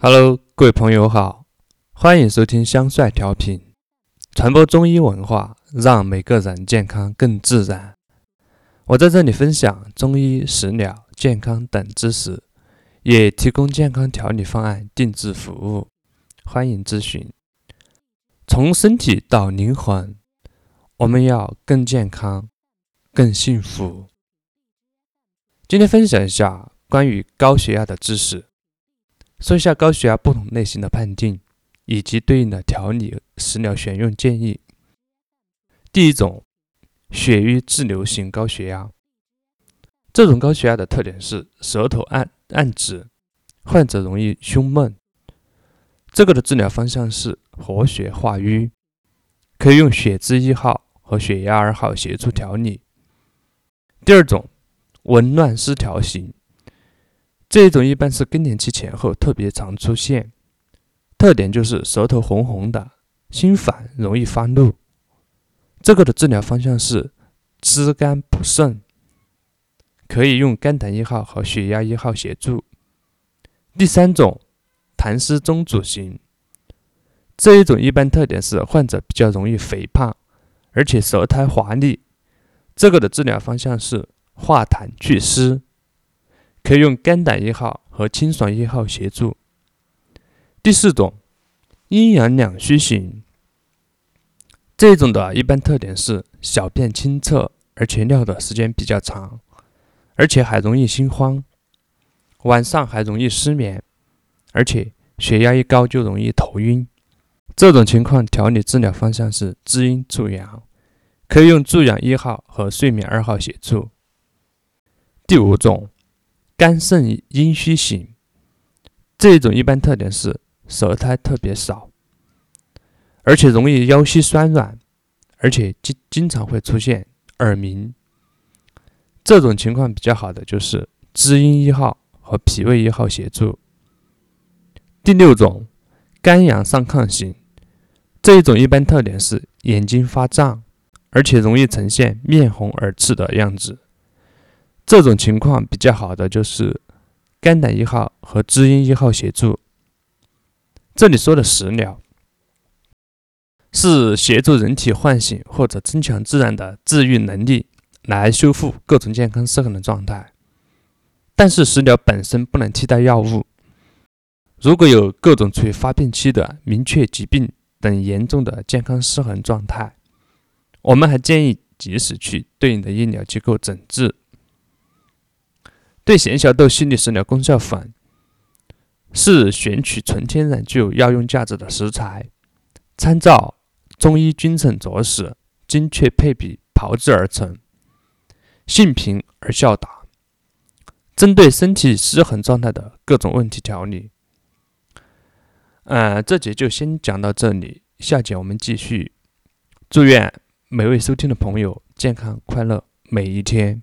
Hello，各位朋友好，欢迎收听香帅调频，传播中医文化，让每个人健康更自然。我在这里分享中医食疗、健康等知识，也提供健康调理方案定制服务，欢迎咨询。从身体到灵魂，我们要更健康、更幸福。今天分享一下关于高血压的知识。说一下高血压不同类型的判定，以及对应的调理食疗选用建议。第一种，血瘀滞留型高血压。这种高血压的特点是舌头暗暗紫，患者容易胸闷。这个的治疗方向是活血化瘀，可以用血脂一号和血压二号协助调理。第二种，紊乱失调型。这一种一般是更年期前后特别常出现，特点就是舌头红红的，心烦，容易发怒。这个的治疗方向是滋肝补肾，可以用肝胆一号和血压一号协助。第三种，痰湿中阻型，这一种一般特点是患者比较容易肥胖，而且舌苔滑腻。这个的治疗方向是化痰祛湿。可以用肝胆一号和清爽一号协助。第四种，阴阳两虚型，这种的一般特点是小便清澈，而且尿的时间比较长，而且还容易心慌，晚上还容易失眠，而且血压一高就容易头晕。这种情况调理治疗方向是滋阴助阳，可以用助阳一号和睡眠二号协助。第五种。肝肾阴虚型，这种一般特点是舌苔特别少，而且容易腰膝酸软，而且经经常会出现耳鸣。这种情况比较好的就是滋阴一号和脾胃一号协助。第六种，肝阳上亢型，这一种一般特点是眼睛发胀，而且容易呈现面红耳赤的样子。这种情况比较好的就是肝胆一号和滋阴一号协助。这里说的食疗是协助人体唤醒或者增强自然的治愈能力，来修复各种健康失衡的状态。但是食疗本身不能替代药物。如果有各种处于发病期的明确疾病等严重的健康失衡状态，我们还建议及时去对应的医疗机构诊治。对咸小豆细粒食疗功效粉，是选取纯天然、具有药用价值的食材，参照中医君臣佐使，精确配比炮制而成，性平而效达，针对身体失衡状态的各种问题调理。嗯，这节就先讲到这里，下节我们继续。祝愿每位收听的朋友健康快乐每一天。